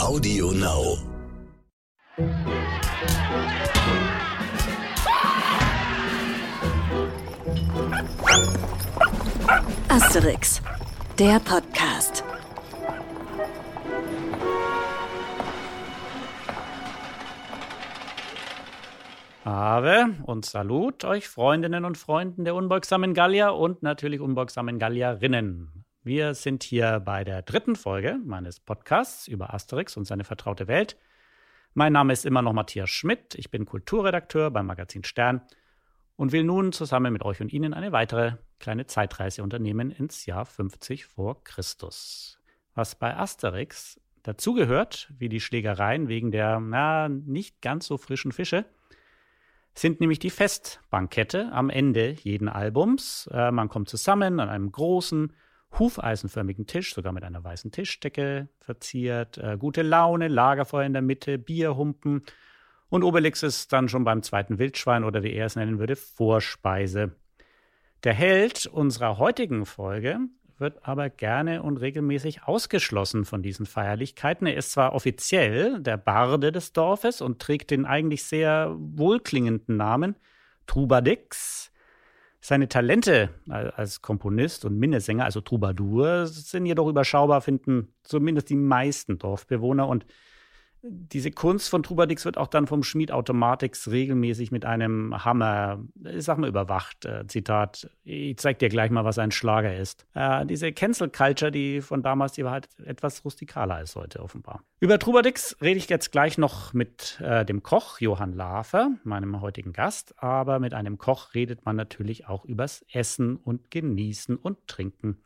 Audio Now. Asterix, der Podcast. Ave und Salut euch Freundinnen und Freunden der unbeugsamen Gallier und natürlich unbeugsamen Gallierinnen. Wir sind hier bei der dritten Folge meines Podcasts über Asterix und seine vertraute Welt. Mein Name ist immer noch Matthias Schmidt, ich bin Kulturredakteur beim Magazin Stern und will nun zusammen mit euch und Ihnen eine weitere kleine Zeitreise unternehmen ins Jahr 50 vor Christus. Was bei Asterix dazugehört, wie die Schlägereien wegen der na, nicht ganz so frischen Fische, sind nämlich die Festbankette am Ende jeden Albums. Äh, man kommt zusammen an einem großen, hufeisenförmigen Tisch, sogar mit einer weißen Tischdecke verziert, äh, gute Laune, Lagerfeuer in der Mitte, Bierhumpen und Obelix ist dann schon beim zweiten Wildschwein oder wie er es nennen würde, Vorspeise. Der Held unserer heutigen Folge wird aber gerne und regelmäßig ausgeschlossen von diesen Feierlichkeiten. Er ist zwar offiziell der Barde des Dorfes und trägt den eigentlich sehr wohlklingenden Namen Trubadix. Seine Talente als Komponist und Minnesänger, also Troubadour, sind jedoch überschaubar, finden zumindest die meisten Dorfbewohner. Und diese Kunst von Trubadix wird auch dann vom Schmied Automatix regelmäßig mit einem Hammer, ich sag mal, überwacht. Äh, Zitat, ich zeig dir gleich mal, was ein Schlager ist. Äh, diese Cancel Culture, die von damals, die war halt etwas rustikaler als heute offenbar. Über Trubadix rede ich jetzt gleich noch mit äh, dem Koch Johann Lafer, meinem heutigen Gast. Aber mit einem Koch redet man natürlich auch übers Essen und Genießen und Trinken.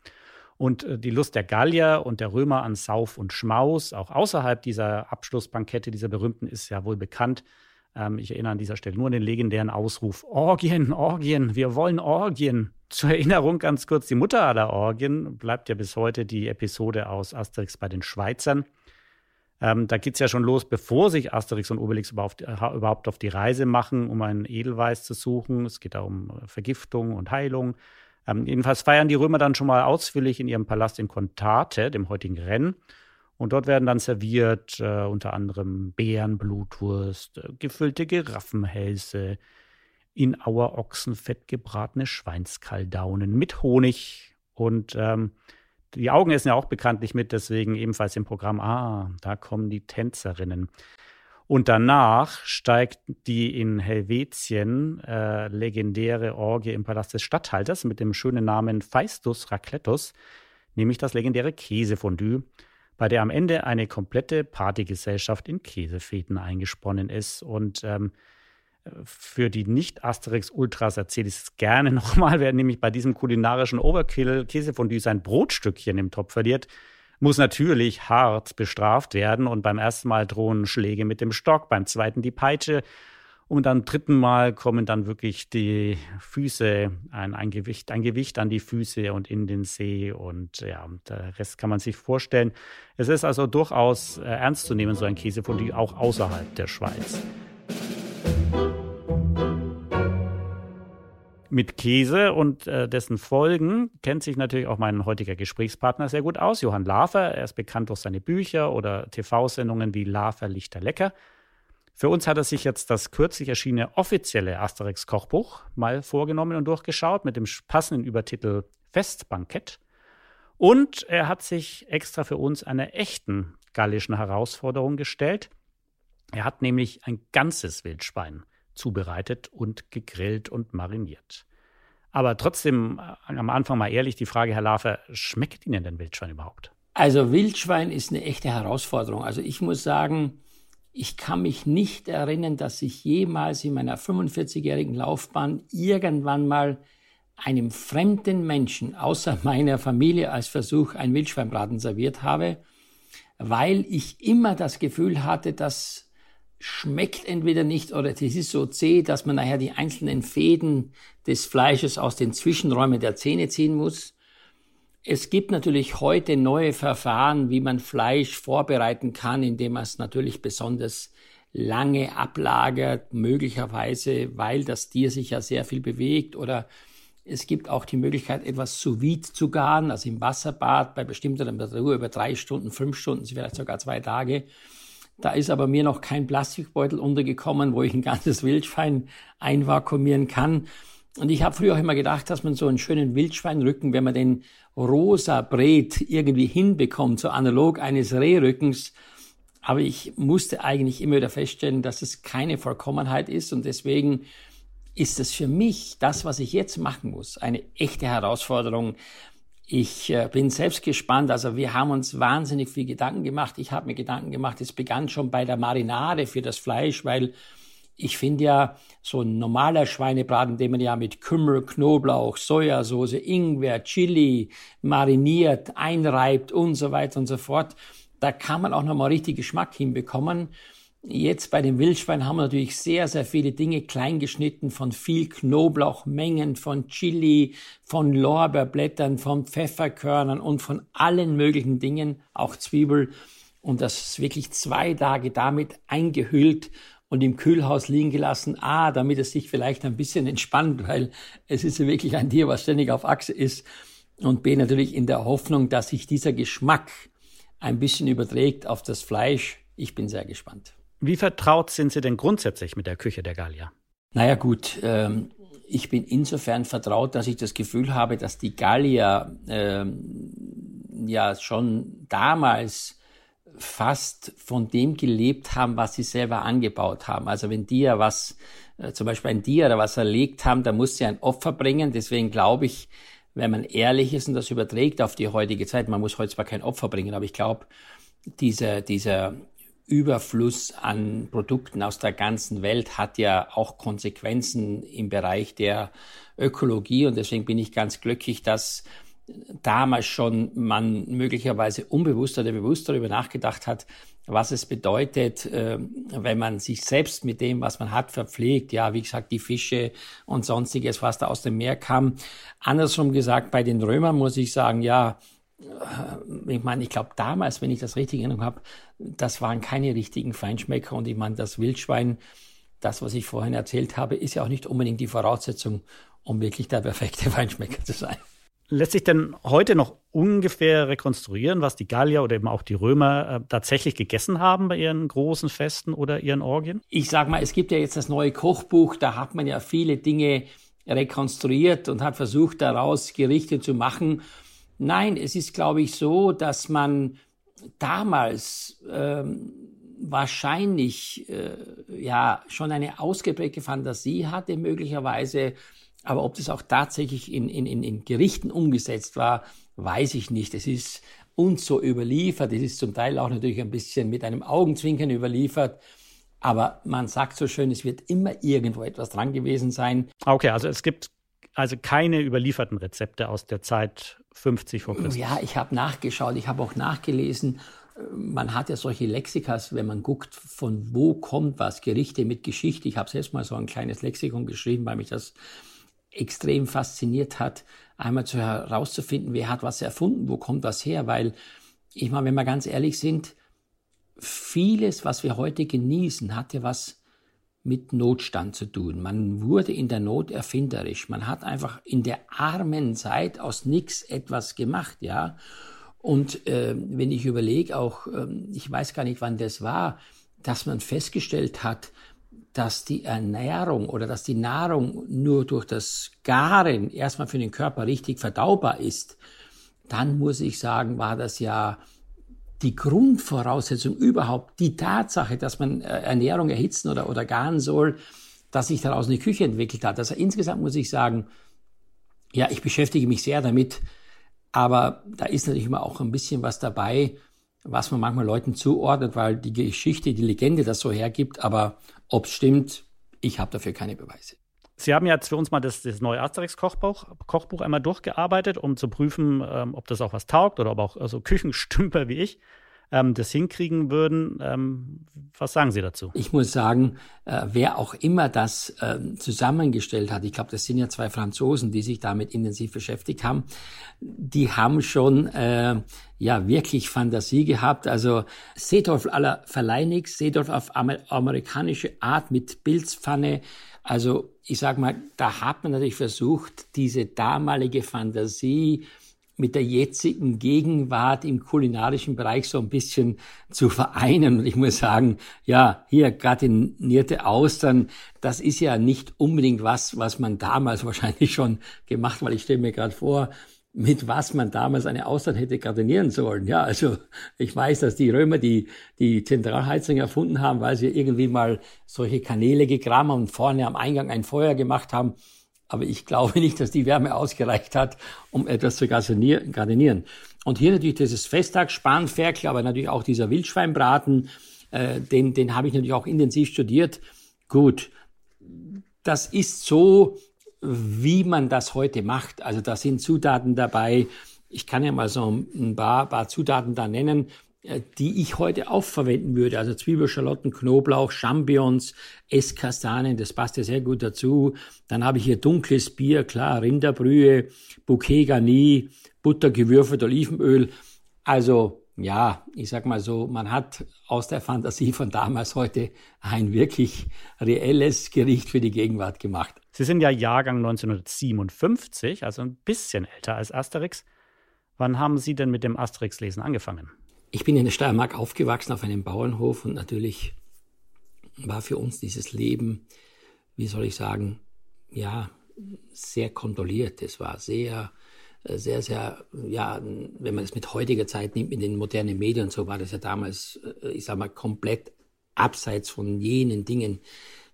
Und äh, die Lust der Gallier und der Römer an Sauf und Schmaus, auch außerhalb dieser Abschlussbankette, dieser berühmten, ist ja wohl bekannt. Ähm, ich erinnere an dieser Stelle nur an den legendären Ausruf: Orgien, Orgien, wir wollen Orgien. Zur Erinnerung ganz kurz: Die Mutter aller Orgien bleibt ja bis heute die Episode aus Asterix bei den Schweizern. Ähm, da geht es ja schon los, bevor sich Asterix und Obelix überhaupt, äh, überhaupt auf die Reise machen, um einen Edelweiß zu suchen. Es geht da um Vergiftung und Heilung. Ähm, jedenfalls feiern die Römer dann schon mal ausführlich in ihrem Palast in Contate, dem heutigen Rennes. Und dort werden dann serviert äh, unter anderem Bärenblutwurst, äh, gefüllte Giraffenhälse, in Auerochsenfett gebratene Schweinskaldaunen mit Honig. Und ähm, die Augen essen ja auch bekanntlich mit, deswegen ebenfalls im Programm, ah, da kommen die Tänzerinnen. Und danach steigt die in Helvetien äh, legendäre Orgie im Palast des Statthalters mit dem schönen Namen Feistus Racletus, nämlich das legendäre Käsefondue, bei der am Ende eine komplette Partygesellschaft in Käsefeten eingesponnen ist. Und ähm, für die Nicht-Asterix-Ultras erzähle ich es gerne nochmal, wer nämlich bei diesem kulinarischen Overkill Käsefondue sein Brotstückchen im Topf verliert, muss natürlich hart bestraft werden. Und beim ersten Mal drohen Schläge mit dem Stock, beim zweiten die Peitsche. Und am dritten Mal kommen dann wirklich die Füße, ein, ein, Gewicht, ein Gewicht an die Füße und in den See. Und ja, der Rest kann man sich vorstellen. Es ist also durchaus äh, ernst zu nehmen, so ein Käsefondue, auch außerhalb der Schweiz. Mit Käse und äh, dessen Folgen kennt sich natürlich auch mein heutiger Gesprächspartner sehr gut aus, Johann Lafer. Er ist bekannt durch seine Bücher oder TV-Sendungen wie Lafer Lichter Lecker. Für uns hat er sich jetzt das kürzlich erschienene offizielle Asterix-Kochbuch mal vorgenommen und durchgeschaut mit dem passenden Übertitel Festbankett. Und er hat sich extra für uns einer echten gallischen Herausforderung gestellt. Er hat nämlich ein ganzes Wildschwein zubereitet und gegrillt und mariniert. Aber trotzdem äh, am Anfang mal ehrlich die Frage, Herr Lafer, schmeckt Ihnen denn Wildschwein überhaupt? Also Wildschwein ist eine echte Herausforderung. Also ich muss sagen, ich kann mich nicht erinnern, dass ich jemals in meiner 45-jährigen Laufbahn irgendwann mal einem fremden Menschen außer meiner Familie als Versuch ein Wildschweinbraten serviert habe, weil ich immer das Gefühl hatte, dass schmeckt entweder nicht oder es ist so zäh, dass man nachher die einzelnen Fäden des Fleisches aus den Zwischenräumen der Zähne ziehen muss. Es gibt natürlich heute neue Verfahren, wie man Fleisch vorbereiten kann, indem man es natürlich besonders lange ablagert, möglicherweise, weil das Tier sich ja sehr viel bewegt oder Es gibt auch die Möglichkeit, etwas sous vide zu garen, also im Wasserbad bei bestimmter Temperatur über drei Stunden, fünf Stunden, vielleicht sogar zwei Tage. Da ist aber mir noch kein Plastikbeutel untergekommen, wo ich ein ganzes Wildschwein einvakuumieren kann. Und ich habe früher auch immer gedacht, dass man so einen schönen Wildschweinrücken, wenn man den rosa brät, irgendwie hinbekommt, so analog eines Rehrückens. Aber ich musste eigentlich immer wieder feststellen, dass es keine Vollkommenheit ist und deswegen ist es für mich, das, was ich jetzt machen muss, eine echte Herausforderung. Ich äh, bin selbst gespannt. Also wir haben uns wahnsinnig viel Gedanken gemacht. Ich habe mir Gedanken gemacht. Es begann schon bei der Marinade für das Fleisch, weil ich finde ja, so ein normaler Schweinebraten, den man ja mit Kümmel, Knoblauch, Sojasauce, Ingwer, Chili mariniert, einreibt und so weiter und so fort, da kann man auch nochmal richtig Geschmack hinbekommen. Jetzt bei dem Wildschwein haben wir natürlich sehr, sehr viele Dinge kleingeschnitten von viel Knoblauchmengen, von Chili, von Lorbeerblättern, von Pfefferkörnern und von allen möglichen Dingen, auch Zwiebel. Und das ist wirklich zwei Tage damit eingehüllt und im Kühlhaus liegen gelassen. A, damit es sich vielleicht ein bisschen entspannt, weil es ist ja wirklich ein Tier, was ständig auf Achse ist. Und B, natürlich in der Hoffnung, dass sich dieser Geschmack ein bisschen überträgt auf das Fleisch. Ich bin sehr gespannt. Wie vertraut sind Sie denn grundsätzlich mit der Küche der Gallier? Naja gut, ähm, ich bin insofern vertraut, dass ich das Gefühl habe, dass die Gallier ähm, ja schon damals fast von dem gelebt haben, was sie selber angebaut haben. Also wenn die ja was, äh, zum Beispiel ein Tier oder was erlegt haben, da muss sie ein Opfer bringen. Deswegen glaube ich, wenn man ehrlich ist und das überträgt auf die heutige Zeit, man muss heute zwar kein Opfer bringen, aber ich glaube, dieser, dieser Überfluss an Produkten aus der ganzen Welt hat ja auch Konsequenzen im Bereich der Ökologie und deswegen bin ich ganz glücklich, dass damals schon man möglicherweise unbewusst oder bewusst darüber nachgedacht hat, was es bedeutet, äh, wenn man sich selbst mit dem, was man hat, verpflegt. Ja, wie gesagt, die Fische und sonstiges, was da aus dem Meer kam. Andersrum gesagt, bei den Römern muss ich sagen, ja, ich meine, ich glaube damals, wenn ich das richtig in Erinnerung habe, das waren keine richtigen Feinschmecker und ich meine, das Wildschwein, das, was ich vorhin erzählt habe, ist ja auch nicht unbedingt die Voraussetzung, um wirklich der perfekte Feinschmecker zu sein. Lässt sich denn heute noch ungefähr rekonstruieren, was die Gallier oder eben auch die Römer äh, tatsächlich gegessen haben bei ihren großen Festen oder ihren Orgien? Ich sag mal, es gibt ja jetzt das neue Kochbuch, da hat man ja viele Dinge rekonstruiert und hat versucht, daraus Gerichte zu machen. Nein, es ist, glaube ich, so, dass man damals ähm, wahrscheinlich äh, ja schon eine ausgeprägte Fantasie hatte, möglicherweise. Aber ob das auch tatsächlich in, in, in Gerichten umgesetzt war, weiß ich nicht. Es ist uns so überliefert. Es ist zum Teil auch natürlich ein bisschen mit einem Augenzwinkern überliefert. Aber man sagt so schön, es wird immer irgendwo etwas dran gewesen sein. Okay, also es gibt also keine überlieferten Rezepte aus der Zeit 50 vor Christus. Ja, ich habe nachgeschaut, ich habe auch nachgelesen. Man hat ja solche Lexikas, wenn man guckt, von wo kommt was, Gerichte mit Geschichte. Ich habe selbst mal so ein kleines Lexikon geschrieben, weil mich das extrem fasziniert hat, einmal zu herauszufinden, wer hat was erfunden, wo kommt was her, weil ich meine, wenn wir ganz ehrlich sind, vieles, was wir heute genießen, hat ja was mit Notstand zu tun. Man wurde in der Not erfinderisch. Man hat einfach in der armen Zeit aus nichts etwas gemacht, ja. Und äh, wenn ich überlege, auch, äh, ich weiß gar nicht, wann das war, dass man festgestellt hat, dass die Ernährung oder dass die Nahrung nur durch das Garen erstmal für den Körper richtig verdaubar ist, dann muss ich sagen, war das ja die Grundvoraussetzung überhaupt, die Tatsache, dass man äh, Ernährung erhitzen oder, oder garen soll, dass sich daraus eine Küche entwickelt hat. Also insgesamt muss ich sagen, ja, ich beschäftige mich sehr damit, aber da ist natürlich immer auch ein bisschen was dabei, was man manchmal Leuten zuordnet, weil die Geschichte, die Legende das so hergibt, aber ob es stimmt, ich habe dafür keine Beweise. Sie haben jetzt für uns mal das, das neue Asterix-Kochbuch Kochbuch einmal durchgearbeitet, um zu prüfen, ähm, ob das auch was taugt oder ob auch also Küchenstümper wie ich ähm, das hinkriegen würden. Ähm, was sagen Sie dazu? Ich muss sagen, äh, wer auch immer das äh, zusammengestellt hat, ich glaube, das sind ja zwei Franzosen, die sich damit intensiv beschäftigt haben, die haben schon äh, ja wirklich Fantasie gehabt. Also Seedorf aller Verleih nix, Seedorf auf amerikanische Art mit Pilzpfanne. Also ich sag mal, da hat man natürlich versucht, diese damalige Fantasie mit der jetzigen Gegenwart im kulinarischen Bereich so ein bisschen zu vereinen. Und ich muss sagen, ja, hier gratinierte Austern, das ist ja nicht unbedingt was, was man damals wahrscheinlich schon gemacht, weil ich stelle mir gerade vor, mit was man damals eine Austern hätte gardinieren sollen. Ja, also ich weiß, dass die Römer die, die Zentralheizung erfunden haben, weil sie irgendwie mal solche Kanäle gegraben haben und vorne am Eingang ein Feuer gemacht haben. Aber ich glaube nicht, dass die Wärme ausgereicht hat, um etwas zu gardinieren. Und hier natürlich dieses Festtag, Spanferkel, aber natürlich auch dieser Wildschweinbraten, äh, den, den habe ich natürlich auch intensiv studiert. Gut, das ist so, wie man das heute macht. Also da sind Zutaten dabei. Ich kann ja mal so ein paar, paar Zutaten da nennen, äh, die ich heute auch verwenden würde. Also Zwiebel, Schalotten, Knoblauch, Champignons, Esskastanien, das passt ja sehr gut dazu. Dann habe ich hier dunkles Bier, klar, Rinderbrühe, Bouquet Garni, Butter, gewürfelt, Olivenöl. Also ja, ich sag mal so, man hat aus der Fantasie von damals heute ein wirklich reelles Gericht für die Gegenwart gemacht. Sie sind ja Jahrgang 1957, also ein bisschen älter als Asterix. Wann haben Sie denn mit dem Asterix-Lesen angefangen? Ich bin in der Steiermark aufgewachsen auf einem Bauernhof und natürlich war für uns dieses Leben, wie soll ich sagen, ja, sehr kontrolliert. Es war sehr sehr, sehr, ja, wenn man es mit heutiger Zeit nimmt, mit den modernen Medien so, war das ja damals, äh, ich sag mal, komplett abseits von jenen Dingen,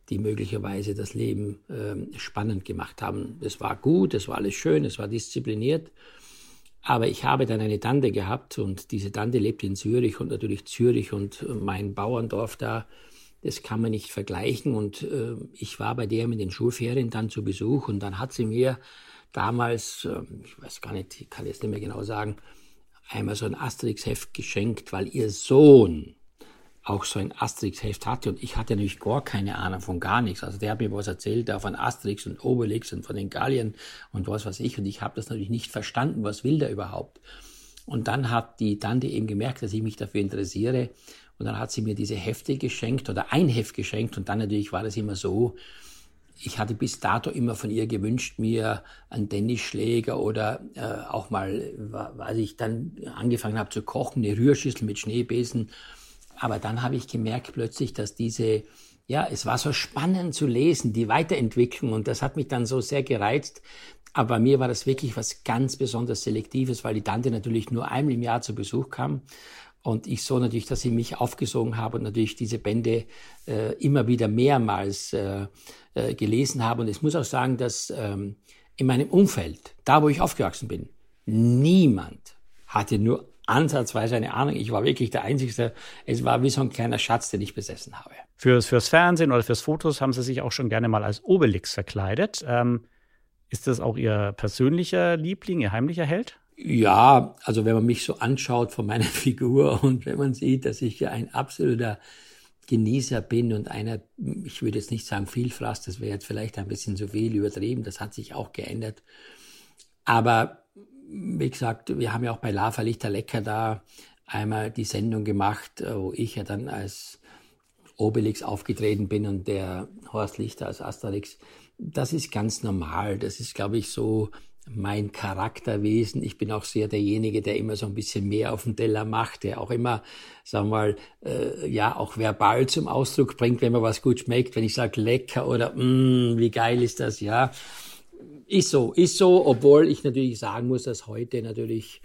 die möglicherweise das Leben äh, spannend gemacht haben. Das war gut, das war alles schön, es war diszipliniert. Aber ich habe dann eine Tante gehabt und diese Tante lebt in Zürich und natürlich Zürich und mein Bauerndorf da, das kann man nicht vergleichen. Und äh, ich war bei der mit den Schulferien dann zu Besuch und dann hat sie mir damals, ähm, ich weiß gar nicht, ich kann jetzt nicht mehr genau sagen, einmal so ein Asterix-Heft geschenkt, weil ihr Sohn auch so ein Asterix-Heft hatte. Und ich hatte natürlich gar keine Ahnung von gar nichts. Also der hat mir was erzählt, auch von Asterix und Obelix und von den Gallien und was weiß ich. Und ich habe das natürlich nicht verstanden, was will der überhaupt. Und dann hat die Tante eben gemerkt, dass ich mich dafür interessiere. Und dann hat sie mir diese Hefte geschenkt oder ein Heft geschenkt. Und dann natürlich war das immer so, ich hatte bis dato immer von ihr gewünscht, mir einen Tennisschläger oder äh, auch mal, weil ich dann angefangen habe zu kochen, eine Rührschüssel mit Schneebesen. Aber dann habe ich gemerkt plötzlich, dass diese, ja, es war so spannend zu lesen, die Weiterentwicklung und das hat mich dann so sehr gereizt. Aber bei mir war das wirklich was ganz besonders Selektives, weil die Tante natürlich nur einmal im Jahr zu Besuch kam und ich so natürlich, dass ich mich aufgesogen habe und natürlich diese Bände äh, immer wieder mehrmals äh, äh, gelesen habe. Und ich muss auch sagen, dass ähm, in meinem Umfeld, da wo ich aufgewachsen bin, niemand hatte nur ansatzweise eine Ahnung. Ich war wirklich der Einzige. Es war wie so ein kleiner Schatz, den ich besessen habe. Fürs, fürs Fernsehen oder fürs Fotos haben Sie sich auch schon gerne mal als Obelix verkleidet. Ähm, ist das auch Ihr persönlicher Liebling, Ihr heimlicher Held? Ja, also wenn man mich so anschaut von meiner Figur und wenn man sieht, dass ich ja ein absoluter Genießer bin und einer, ich würde jetzt nicht sagen Vielfraß, das wäre jetzt vielleicht ein bisschen zu viel übertrieben, das hat sich auch geändert. Aber wie gesagt, wir haben ja auch bei Lava Lichter Lecker da einmal die Sendung gemacht, wo ich ja dann als Obelix aufgetreten bin und der Horst Lichter als Asterix. Das ist ganz normal. Das ist, glaube ich, so mein Charakterwesen. Ich bin auch sehr derjenige, der immer so ein bisschen mehr auf den Teller macht, der auch immer, sagen wir mal, äh, ja, auch verbal zum Ausdruck bringt, wenn mir was gut schmeckt, wenn ich sage lecker oder mm, wie geil ist das, ja. Ist so, ist so, obwohl ich natürlich sagen muss, dass heute natürlich,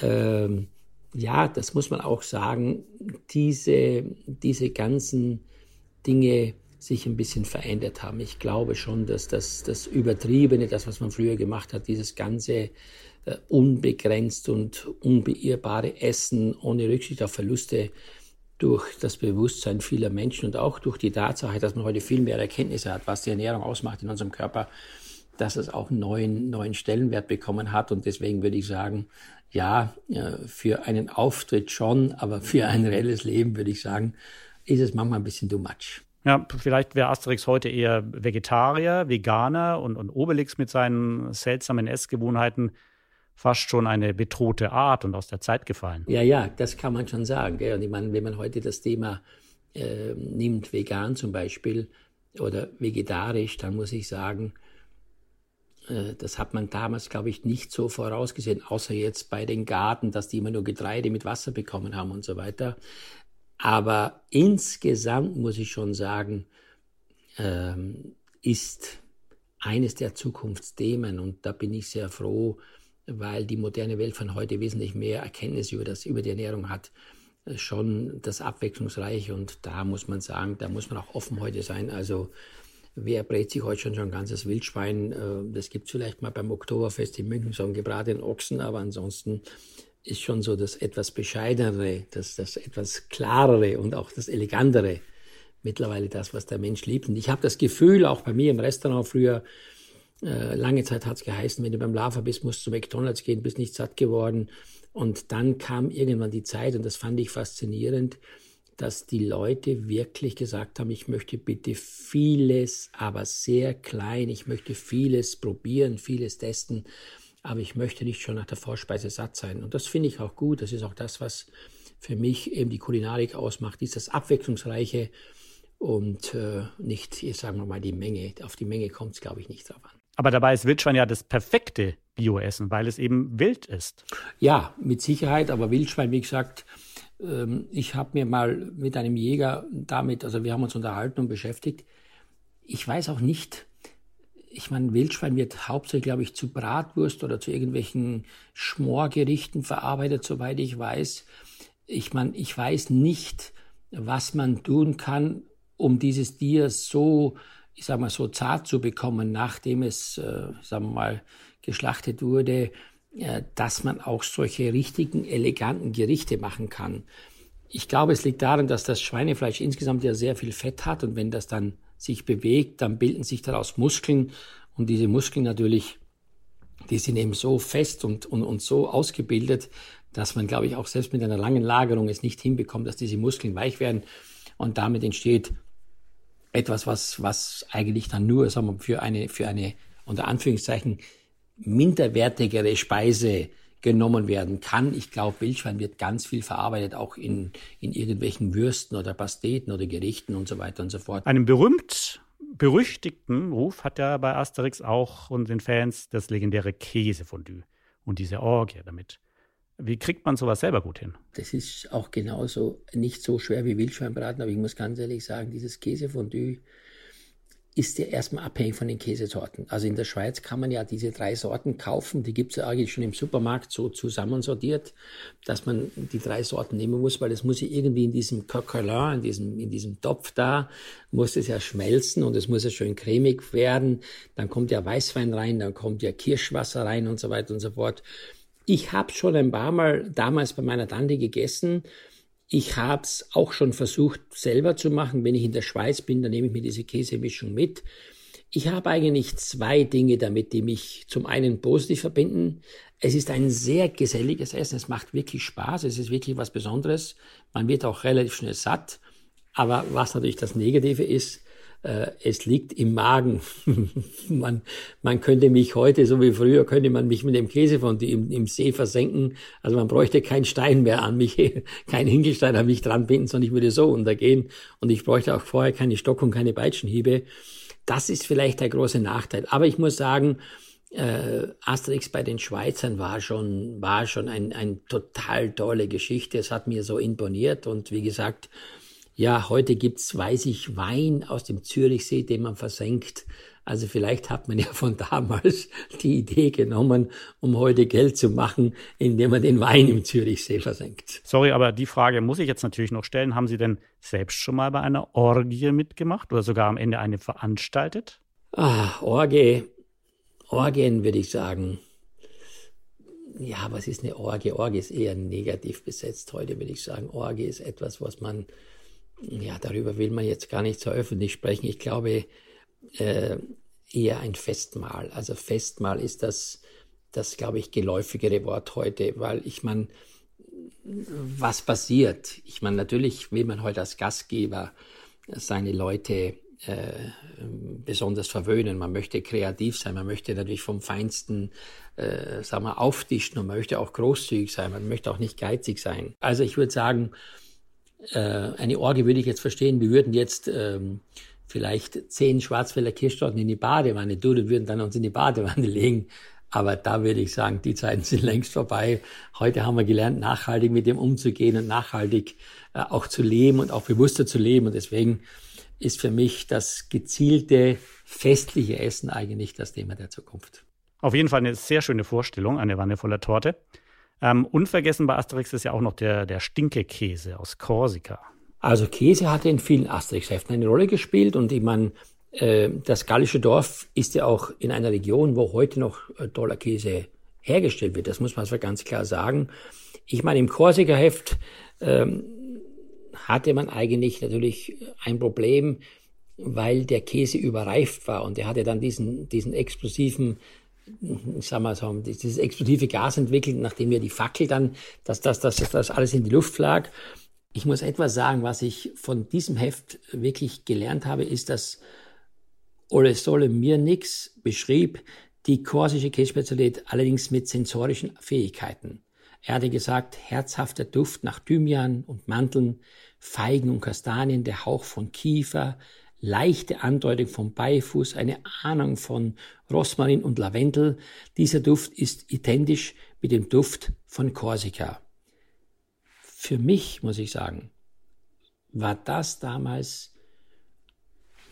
ähm, ja, das muss man auch sagen, diese, diese ganzen Dinge, sich ein bisschen verändert haben. Ich glaube schon, dass das, das Übertriebene, das, was man früher gemacht hat, dieses ganze äh, unbegrenzt und unbeirrbare Essen ohne Rücksicht auf Verluste durch das Bewusstsein vieler Menschen und auch durch die Tatsache, dass man heute viel mehr Erkenntnisse hat, was die Ernährung ausmacht in unserem Körper, dass es auch einen neuen, neuen Stellenwert bekommen hat. Und deswegen würde ich sagen, ja, äh, für einen Auftritt schon, aber für ein reelles Leben würde ich sagen, ist es manchmal ein bisschen too much. Ja, vielleicht wäre Asterix heute eher Vegetarier, Veganer und, und Obelix mit seinen seltsamen Essgewohnheiten fast schon eine bedrohte Art und aus der Zeit gefallen. Ja, ja, das kann man schon sagen. Gell? Und ich meine, wenn man heute das Thema äh, nimmt, vegan zum Beispiel, oder vegetarisch, dann muss ich sagen, äh, das hat man damals, glaube ich, nicht so vorausgesehen, außer jetzt bei den Garten, dass die immer nur Getreide mit Wasser bekommen haben und so weiter. Aber insgesamt muss ich schon sagen, ähm, ist eines der Zukunftsthemen und da bin ich sehr froh, weil die moderne Welt von heute wesentlich mehr Erkenntnis über das, über die Ernährung hat, äh, schon das abwechslungsreich und da muss man sagen, da muss man auch offen heute sein. Also wer brät sich heute schon schon ein ganzes Wildschwein? Äh, das gibt es vielleicht mal beim Oktoberfest in München, so einen gebratenen Ochsen, aber ansonsten ist schon so das etwas bescheidenere, das, das etwas klarere und auch das elegantere mittlerweile das, was der Mensch liebt. Und ich habe das Gefühl, auch bei mir im Restaurant früher, äh, lange Zeit hat es geheißen, wenn du beim Lava bist, musst du zu McDonalds gehen, bist nicht satt geworden. Und dann kam irgendwann die Zeit, und das fand ich faszinierend, dass die Leute wirklich gesagt haben, ich möchte bitte vieles, aber sehr klein, ich möchte vieles probieren, vieles testen, aber ich möchte nicht schon nach der Vorspeise satt sein. Und das finde ich auch gut. Das ist auch das, was für mich eben die Kulinarik ausmacht, dieses abwechslungsreiche und äh, nicht, sagen wir mal, die Menge. Auf die Menge kommt es, glaube ich, nicht drauf an. Aber dabei ist Wildschwein ja das perfekte Bioessen, weil es eben wild ist. Ja, mit Sicherheit, aber Wildschwein, wie gesagt, ähm, ich habe mir mal mit einem Jäger damit, also wir haben uns unterhalten und beschäftigt. Ich weiß auch nicht, ich meine, Wildschwein wird hauptsächlich, glaube ich, zu Bratwurst oder zu irgendwelchen Schmorgerichten verarbeitet, soweit ich weiß. Ich meine, ich weiß nicht, was man tun kann, um dieses Tier so, ich sag mal, so zart zu bekommen, nachdem es, äh, sagen wir mal, geschlachtet wurde, äh, dass man auch solche richtigen, eleganten Gerichte machen kann. Ich glaube, es liegt daran, dass das Schweinefleisch insgesamt ja sehr viel Fett hat und wenn das dann sich bewegt, dann bilden sich daraus Muskeln. Und diese Muskeln natürlich, die sind eben so fest und, und, und so ausgebildet, dass man, glaube ich, auch selbst mit einer langen Lagerung es nicht hinbekommt, dass diese Muskeln weich werden. Und damit entsteht etwas, was, was eigentlich dann nur, sagen wir, für eine, für eine, unter Anführungszeichen, minderwertigere Speise genommen werden kann. Ich glaube, Wildschwein wird ganz viel verarbeitet, auch in, in irgendwelchen Würsten oder Pasteten oder Gerichten und so weiter und so fort. Einen berühmt berüchtigten Ruf hat ja bei Asterix auch und den Fans das legendäre Käsefondue und diese Orgie damit. Wie kriegt man sowas selber gut hin? Das ist auch genauso nicht so schwer wie Wildschweinbraten, aber ich muss ganz ehrlich sagen, dieses Käsefondue ist ja erstmal abhängig von den Käsesorten. Also in der Schweiz kann man ja diese drei Sorten kaufen, die gibt es ja eigentlich schon im Supermarkt so zusammensortiert, dass man die drei Sorten nehmen muss, weil es muss ja irgendwie in diesem Coquelin, in diesem, in diesem Topf da, muss es ja schmelzen und es muss ja schön cremig werden. Dann kommt ja Weißwein rein, dann kommt ja Kirschwasser rein und so weiter und so fort. Ich habe schon ein paar Mal damals bei meiner Tante gegessen. Ich habe es auch schon versucht selber zu machen. Wenn ich in der Schweiz bin, dann nehme ich mir diese Käsemischung mit. Ich habe eigentlich zwei Dinge damit, die mich zum einen positiv verbinden. Es ist ein sehr geselliges Essen. Es macht wirklich Spaß. Es ist wirklich was Besonderes. Man wird auch relativ schnell satt. Aber was natürlich das Negative ist, äh, es liegt im Magen. man, man könnte mich heute, so wie früher, könnte man mich mit dem Käsefondue im, im See versenken. Also man bräuchte keinen Stein mehr an mich, kein Hinkelstein an mich dran binden, sondern ich würde so untergehen. Und ich bräuchte auch vorher keine Stock und keine Peitschenhiebe. Das ist vielleicht der große Nachteil. Aber ich muss sagen, äh, Asterix bei den Schweizern war schon, war schon ein, ein total tolle Geschichte. Es hat mir so imponiert und wie gesagt, ja, heute gibt's, weiß ich, Wein aus dem Zürichsee, den man versenkt. Also vielleicht hat man ja von damals die Idee genommen, um heute Geld zu machen, indem man den Wein im Zürichsee versenkt. Sorry, aber die Frage muss ich jetzt natürlich noch stellen. Haben Sie denn selbst schon mal bei einer Orgie mitgemacht oder sogar am Ende eine veranstaltet? Ah, Orgie. Orgien würde ich sagen. Ja, was ist eine Orgie? Orgie ist eher negativ besetzt heute, würde ich sagen. Orgie ist etwas, was man ja, darüber will man jetzt gar nicht so öffentlich sprechen. Ich glaube, äh, eher ein Festmahl. Also Festmahl ist das, das glaube ich, geläufigere Wort heute, weil ich meine, was passiert? Ich meine, natürlich will man heute als Gastgeber seine Leute äh, besonders verwöhnen. Man möchte kreativ sein, man möchte natürlich vom Feinsten, äh, sagen wir, auftischen und man möchte auch großzügig sein, man möchte auch nicht geizig sein. Also ich würde sagen, äh, eine Orgie würde ich jetzt verstehen, wir würden jetzt ähm, vielleicht zehn Schwarzwälder Kirschtorten in die Badewanne tun und würden dann uns in die Badewanne legen. Aber da würde ich sagen, die Zeiten sind längst vorbei. Heute haben wir gelernt, nachhaltig mit dem umzugehen und nachhaltig äh, auch zu leben und auch bewusster zu leben. Und deswegen ist für mich das gezielte festliche Essen eigentlich das Thema der Zukunft. Auf jeden Fall eine sehr schöne Vorstellung, eine Wanne voller Torte. Ähm, unvergessen bei Asterix ist ja auch noch der, der Stinkekäse aus Korsika. Also Käse hatte in vielen Asterix-Heften eine Rolle gespielt und ich meine, äh, das gallische Dorf ist ja auch in einer Region, wo heute noch äh, toller Käse hergestellt wird. Das muss man also ganz klar sagen. Ich meine, im Korsika-Heft ähm, hatte man eigentlich natürlich ein Problem, weil der Käse überreift war und er hatte dann diesen, diesen explosiven sagen wir so, dieses explosive Gas entwickelt, nachdem ja die Fackel dann, dass das, dass, dass das alles in die Luft lag. Ich muss etwas sagen, was ich von diesem Heft wirklich gelernt habe, ist, dass Ole Sole mir nix beschrieb die korsische Käsespezialität allerdings mit sensorischen Fähigkeiten. Er hatte gesagt, herzhafter Duft nach Thymian und Mandeln, Feigen und Kastanien, der Hauch von Kiefer, leichte Andeutung von Beifuß, eine Ahnung von Rosmarin und Lavendel. Dieser Duft ist identisch mit dem Duft von Korsika. Für mich, muss ich sagen, war das damals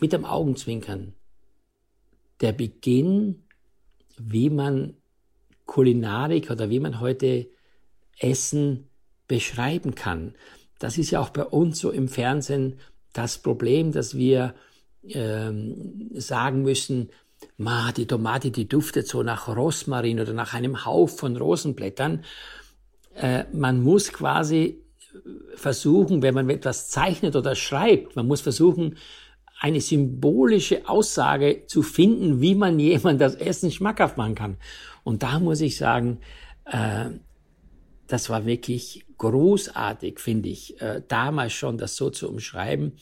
mit dem Augenzwinkern der Beginn, wie man Kulinarik oder wie man heute Essen beschreiben kann. Das ist ja auch bei uns so im Fernsehen das Problem, dass wir ähm, sagen müssen, ma, die Tomate, die duftet so nach Rosmarin oder nach einem Hauch von Rosenblättern. Äh, man muss quasi versuchen, wenn man etwas zeichnet oder schreibt, man muss versuchen, eine symbolische Aussage zu finden, wie man jemand das Essen schmackhaft machen kann. Und da muss ich sagen, äh, das war wirklich großartig, finde ich, äh, damals schon das so zu umschreiben.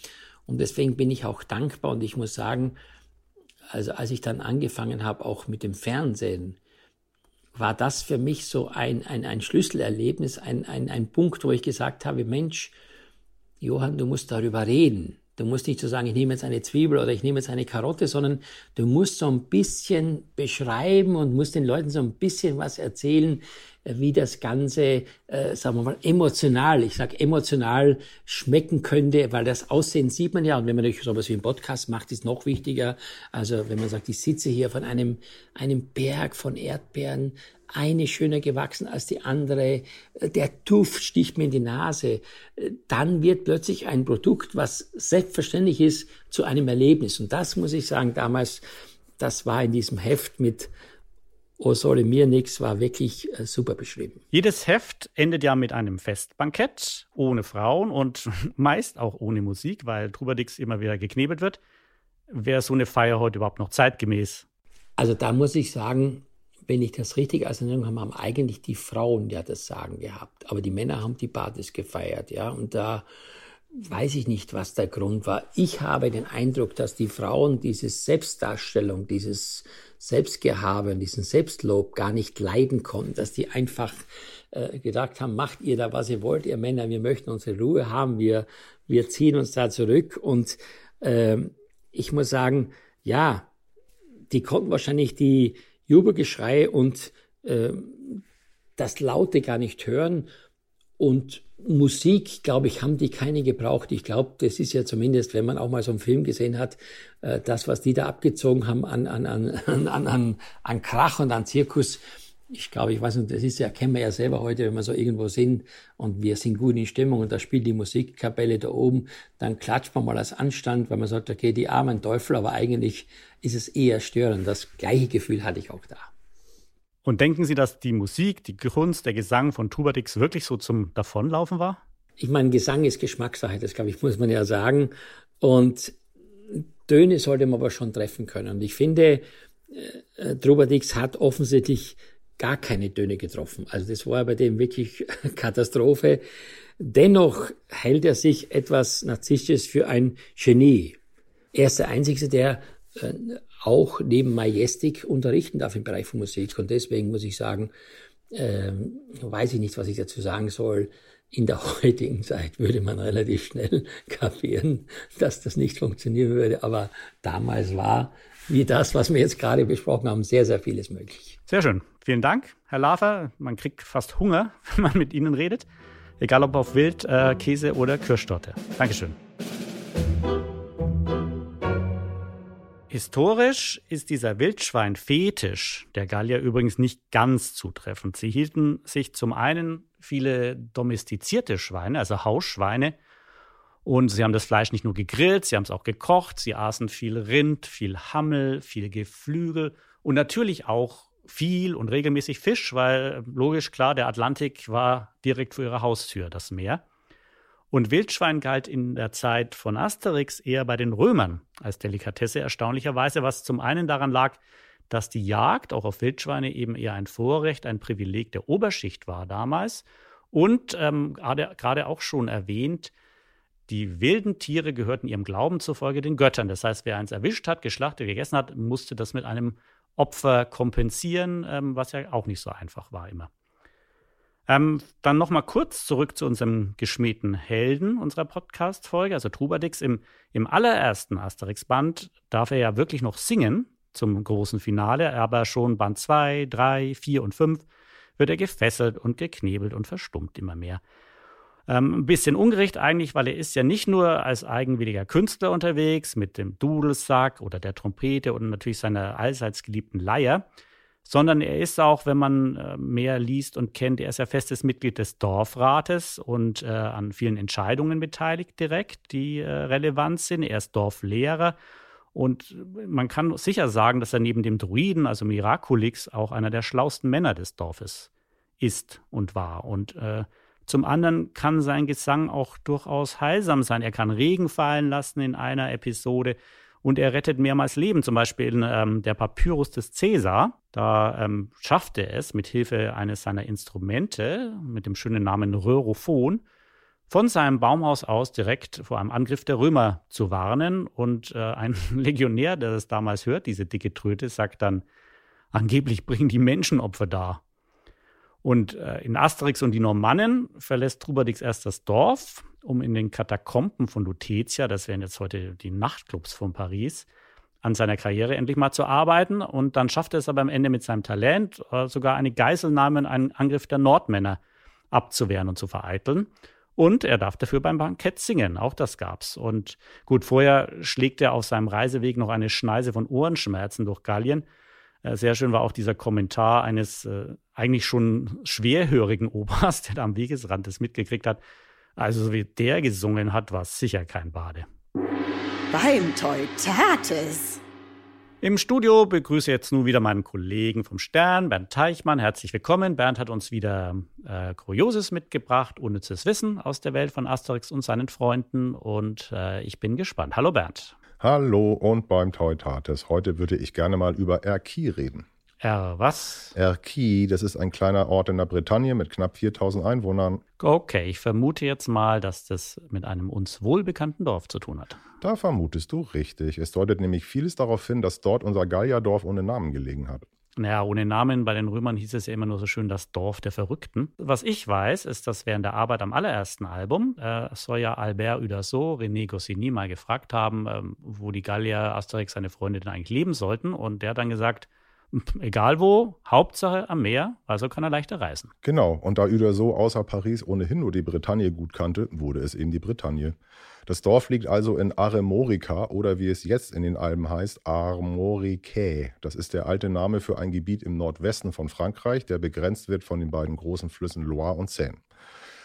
Und deswegen bin ich auch dankbar und ich muss sagen, also als ich dann angefangen habe, auch mit dem Fernsehen, war das für mich so ein, ein, ein Schlüsselerlebnis, ein, ein, ein Punkt, wo ich gesagt habe, Mensch, Johann, du musst darüber reden. Du musst nicht so sagen, ich nehme jetzt eine Zwiebel oder ich nehme jetzt eine Karotte, sondern du musst so ein bisschen beschreiben und musst den Leuten so ein bisschen was erzählen, wie das Ganze, äh, sagen wir mal, emotional, ich sage emotional schmecken könnte, weil das Aussehen sieht man ja. Und wenn man natürlich sowas wie einen Podcast macht, ist noch wichtiger. Also wenn man sagt, ich sitze hier von einem, einem Berg von Erdbeeren, eine schöner gewachsen als die andere, der Duft sticht mir in die Nase, dann wird plötzlich ein Produkt, was selbstverständlich ist, zu einem Erlebnis. Und das muss ich sagen, damals, das war in diesem Heft mit Oh, sorry, mir nix, war wirklich äh, super beschrieben. Jedes Heft endet ja mit einem Festbankett ohne Frauen und meist auch ohne Musik, weil Trubadix immer wieder geknebelt wird. Wäre so eine Feier heute überhaupt noch zeitgemäß? Also da muss ich sagen, wenn ich das richtig als Erinnerung habe, haben eigentlich die Frauen ja das Sagen gehabt. Aber die Männer haben die Partys gefeiert, ja. Und da weiß ich nicht, was der Grund war. Ich habe den Eindruck, dass die Frauen diese Selbstdarstellung, dieses Selbstgehabe und diesen Selbstlob gar nicht leiden konnten, dass die einfach äh, gedacht haben, macht ihr da, was ihr wollt, ihr Männer, wir möchten unsere Ruhe haben, wir, wir ziehen uns da zurück. Und äh, ich muss sagen, ja, die konnten wahrscheinlich die Jubelgeschrei und äh, das Laute gar nicht hören. Und Musik, glaube ich, haben die keine gebraucht. Ich glaube, das ist ja zumindest, wenn man auch mal so einen Film gesehen hat, äh, das, was die da abgezogen haben an, an, an, an, an, an Krach und an Zirkus. Ich glaube, ich weiß nicht, das ist ja, kennen wir ja selber heute, wenn wir so irgendwo sind und wir sind gut in Stimmung und da spielt die Musikkapelle da oben, dann klatscht man mal als Anstand, weil man sagt, okay, die armen Teufel, aber eigentlich ist es eher störend. Das gleiche Gefühl hatte ich auch da. Und denken Sie, dass die Musik, die Kunst, der Gesang von Tubadix wirklich so zum Davonlaufen war? Ich meine, Gesang ist Geschmackssache, das glaube ich, muss man ja sagen. Und Töne sollte man aber schon treffen können. Und ich finde, äh, Trubadix hat offensichtlich gar keine Töne getroffen. Also das war bei dem wirklich Katastrophe. Dennoch hält er sich etwas Narzisstisches für ein Genie. Er ist der Einzige, der äh, auch neben Majestic unterrichten darf im Bereich von Musik. Und deswegen muss ich sagen, ähm, weiß ich nicht, was ich dazu sagen soll. In der heutigen Zeit würde man relativ schnell kapieren, dass das nicht funktionieren würde. Aber damals war, wie das, was wir jetzt gerade besprochen haben, sehr, sehr vieles möglich. Sehr schön. Vielen Dank, Herr Lafer. Man kriegt fast Hunger, wenn man mit Ihnen redet. Egal ob auf Wild, äh, Käse oder Kirschtorte. Dankeschön. Historisch ist dieser Wildschwein-Fetisch der Gallier übrigens nicht ganz zutreffend. Sie hielten sich zum einen viele domestizierte Schweine, also Hausschweine, und sie haben das Fleisch nicht nur gegrillt, sie haben es auch gekocht, sie aßen viel Rind, viel Hammel, viel Geflügel und natürlich auch viel und regelmäßig Fisch, weil logisch klar, der Atlantik war direkt vor ihrer Haustür, das Meer. Und Wildschwein galt in der Zeit von Asterix eher bei den Römern als Delikatesse erstaunlicherweise, was zum einen daran lag, dass die Jagd auch auf Wildschweine eben eher ein Vorrecht, ein Privileg der Oberschicht war damals. Und ähm, gerade auch schon erwähnt, die wilden Tiere gehörten ihrem Glauben zufolge den Göttern. Das heißt, wer eins erwischt hat, geschlachtet, gegessen hat, musste das mit einem Opfer kompensieren, ähm, was ja auch nicht so einfach war immer. Ähm, dann noch mal kurz zurück zu unserem geschmähten Helden unserer Podcast-Folge, also Trubadix. Im, Im allerersten Asterix-Band darf er ja wirklich noch singen zum großen Finale, aber schon Band 2, 3, 4 und 5 wird er gefesselt und geknebelt und verstummt immer mehr. Ähm, ein bisschen ungerecht eigentlich, weil er ist ja nicht nur als eigenwilliger Künstler unterwegs mit dem Dudelsack oder der Trompete und natürlich seiner allseits geliebten Leier, sondern er ist auch, wenn man äh, mehr liest und kennt, er ist ja festes Mitglied des Dorfrates und äh, an vielen Entscheidungen beteiligt direkt, die äh, relevant sind. Er ist Dorflehrer und man kann sicher sagen, dass er neben dem Druiden, also Miraculix, auch einer der schlausten Männer des Dorfes ist und war. Und äh, zum anderen kann sein Gesang auch durchaus heilsam sein. Er kann Regen fallen lassen in einer Episode und er rettet mehrmals Leben, zum Beispiel ähm, der Papyrus des Cäsar. Da ähm, schafft er es mit Hilfe eines seiner Instrumente mit dem schönen Namen Röhrophon von seinem Baumhaus aus direkt vor einem Angriff der Römer zu warnen. Und äh, ein Legionär, der das damals hört, diese dicke Tröte, sagt dann, angeblich bringen die Menschenopfer dar. Und äh, in Asterix und die Normannen verlässt Trubadix erst das Dorf, um in den Katakomben von Lutetia, das wären jetzt heute die Nachtclubs von Paris, an seiner Karriere endlich mal zu arbeiten. Und dann schafft er es aber am Ende mit seinem Talent, äh, sogar eine Geiselnahme und einen Angriff der Nordmänner abzuwehren und zu vereiteln. Und er darf dafür beim Bankett singen, auch das gab's. Und gut, vorher schlägt er auf seinem Reiseweg noch eine Schneise von Ohrenschmerzen durch Gallien äh, sehr schön war auch dieser Kommentar eines äh, eigentlich schon schwerhörigen Opas, der da am Wegesrand das mitgekriegt hat. Also, so wie der gesungen hat, war es sicher kein Bade. Beim Teutates. Im Studio begrüße ich jetzt nun wieder meinen Kollegen vom Stern, Bernd Teichmann. Herzlich willkommen. Bernd hat uns wieder äh, Kurioses mitgebracht, unnützes Wissen aus der Welt von Asterix und seinen Freunden. Und äh, ich bin gespannt. Hallo Bernd. Hallo und beim Teutates. Heute würde ich gerne mal über Erki reden. Er was? Erki, das ist ein kleiner Ort in der Bretagne mit knapp 4000 Einwohnern. Okay, ich vermute jetzt mal, dass das mit einem uns wohlbekannten Dorf zu tun hat. Da vermutest du richtig. Es deutet nämlich vieles darauf hin, dass dort unser Gallierdorf ohne Namen gelegen hat. Naja, ohne Namen. Bei den Römern hieß es ja immer nur so schön das Dorf der Verrückten. Was ich weiß, ist, dass während der Arbeit am allerersten Album äh, soll ja Albert Uderso René Goscinny mal gefragt haben, ähm, wo die Gallier Asterix seine Freunde denn eigentlich leben sollten. Und der hat dann gesagt, egal wo, Hauptsache am Meer, also kann er leichter reisen. Genau, und da Uderso außer Paris ohnehin nur die Bretagne gut kannte, wurde es eben die Bretagne. Das Dorf liegt also in Aremorica oder wie es jetzt in den Alben heißt, Armoricae. Das ist der alte Name für ein Gebiet im Nordwesten von Frankreich, der begrenzt wird von den beiden großen Flüssen Loire und Seine.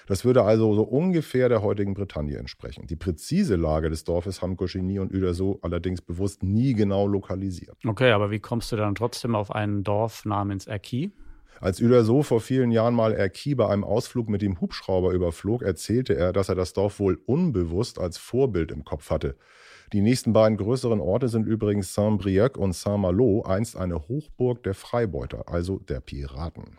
Das würde also so ungefähr der heutigen Bretagne entsprechen. Die präzise Lage des Dorfes haben Gauchigny und Uderso allerdings bewusst nie genau lokalisiert. Okay, aber wie kommst du dann trotzdem auf ein Dorf namens Erquy? Als Uderso vor vielen Jahren mal Erki bei einem Ausflug mit dem Hubschrauber überflog, erzählte er, dass er das Dorf wohl unbewusst als Vorbild im Kopf hatte. Die nächsten beiden größeren Orte sind übrigens Saint-Brieuc und Saint-Malo, einst eine Hochburg der Freibeuter, also der Piraten.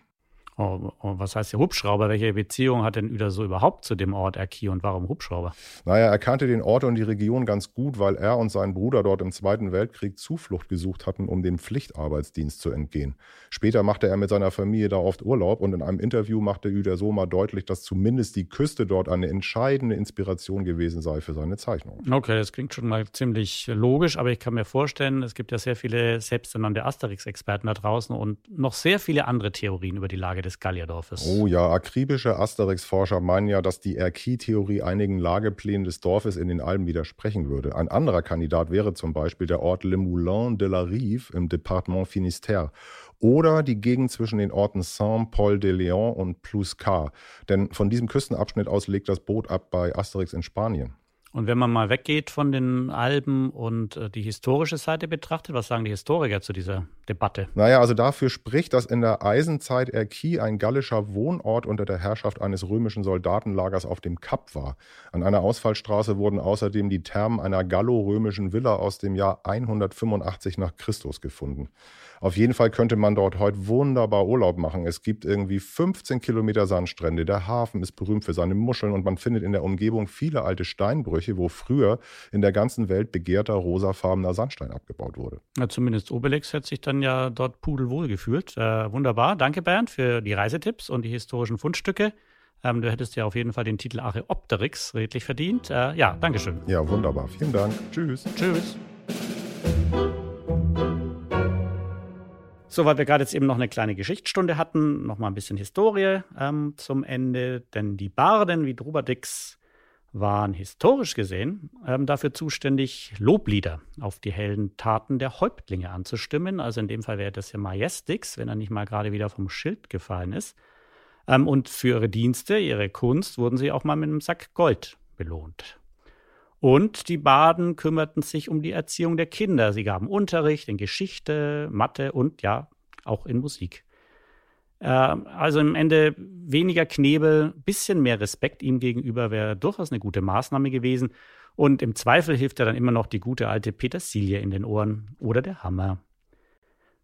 Oh, oh, was heißt der Hubschrauber? Welche Beziehung hat denn Uder so überhaupt zu dem Ort Erki und warum Hubschrauber? Naja, er kannte den Ort und die Region ganz gut, weil er und sein Bruder dort im Zweiten Weltkrieg Zuflucht gesucht hatten, um dem Pflichtarbeitsdienst zu entgehen. Später machte er mit seiner Familie da oft Urlaub und in einem Interview machte Uder so mal deutlich, dass zumindest die Küste dort eine entscheidende Inspiration gewesen sei für seine Zeichnungen. Okay, das klingt schon mal ziemlich logisch, aber ich kann mir vorstellen, es gibt ja sehr viele selbsternannte Asterix-Experten da draußen und noch sehr viele andere Theorien über die Lage des des Gallierdorfes. Oh ja, akribische Asterix-Forscher meinen ja, dass die Erkie-Theorie einigen Lageplänen des Dorfes in den Alpen widersprechen würde. Ein anderer Kandidat wäre zum Beispiel der Ort Le Moulin de la Rive im Departement Finistère oder die Gegend zwischen den Orten Saint-Paul-de-Léon und Pluscar. Denn von diesem Küstenabschnitt aus legt das Boot ab bei Asterix in Spanien. Und wenn man mal weggeht von den Alben und äh, die historische Seite betrachtet, was sagen die Historiker zu dieser Debatte? Naja, also dafür spricht, dass in der Eisenzeit Erki ein gallischer Wohnort unter der Herrschaft eines römischen Soldatenlagers auf dem Kap war. An einer Ausfallstraße wurden außerdem die Thermen einer gallo-römischen Villa aus dem Jahr 185 nach Christus gefunden. Auf jeden Fall könnte man dort heute wunderbar Urlaub machen. Es gibt irgendwie 15 Kilometer Sandstrände. Der Hafen ist berühmt für seine Muscheln und man findet in der Umgebung viele alte Steinbrüche, wo früher in der ganzen Welt begehrter rosafarbener Sandstein abgebaut wurde. Ja, zumindest Obelix hat sich dann ja dort pudelwohl gefühlt. Äh, wunderbar. Danke, Bernd, für die Reisetipps und die historischen Fundstücke. Ähm, du hättest ja auf jeden Fall den Titel Areopteryx redlich verdient. Äh, ja, Dankeschön. Ja, wunderbar. Vielen Dank. Tschüss. Tschüss. So, weil wir gerade jetzt eben noch eine kleine Geschichtsstunde hatten, noch mal ein bisschen Historie ähm, zum Ende. Denn die Barden wie Drubadix waren historisch gesehen ähm, dafür zuständig, Loblieder auf die hellen Taten der Häuptlinge anzustimmen. Also in dem Fall wäre das ja Majestix, wenn er nicht mal gerade wieder vom Schild gefallen ist. Ähm, und für ihre Dienste, ihre Kunst, wurden sie auch mal mit einem Sack Gold belohnt. Und die Baden kümmerten sich um die Erziehung der Kinder. Sie gaben Unterricht in Geschichte, Mathe und ja, auch in Musik. Äh, also im Ende weniger Knebel, bisschen mehr Respekt ihm gegenüber wäre durchaus eine gute Maßnahme gewesen. Und im Zweifel hilft ja dann immer noch die gute alte Petersilie in den Ohren oder der Hammer.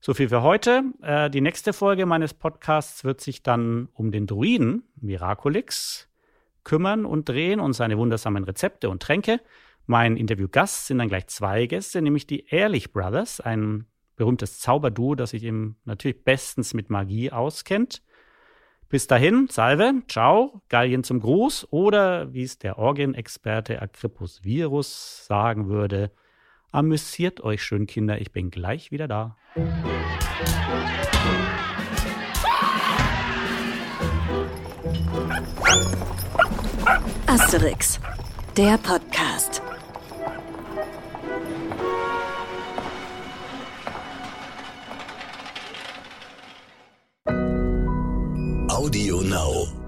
So viel für heute. Äh, die nächste Folge meines Podcasts wird sich dann um den Druiden Miraculix kümmern und drehen und seine wundersamen Rezepte und Tränke. Mein Interviewgast sind dann gleich zwei Gäste, nämlich die Ehrlich Brothers, ein berühmtes Zauberduo, das sich eben natürlich bestens mit Magie auskennt. Bis dahin, Salve, ciao, Gallien zum Gruß oder wie es der Orgenexperte Agrippus Virus sagen würde, amüsiert euch schön, Kinder, ich bin gleich wieder da. Asterix, der Podcast. Audio Now.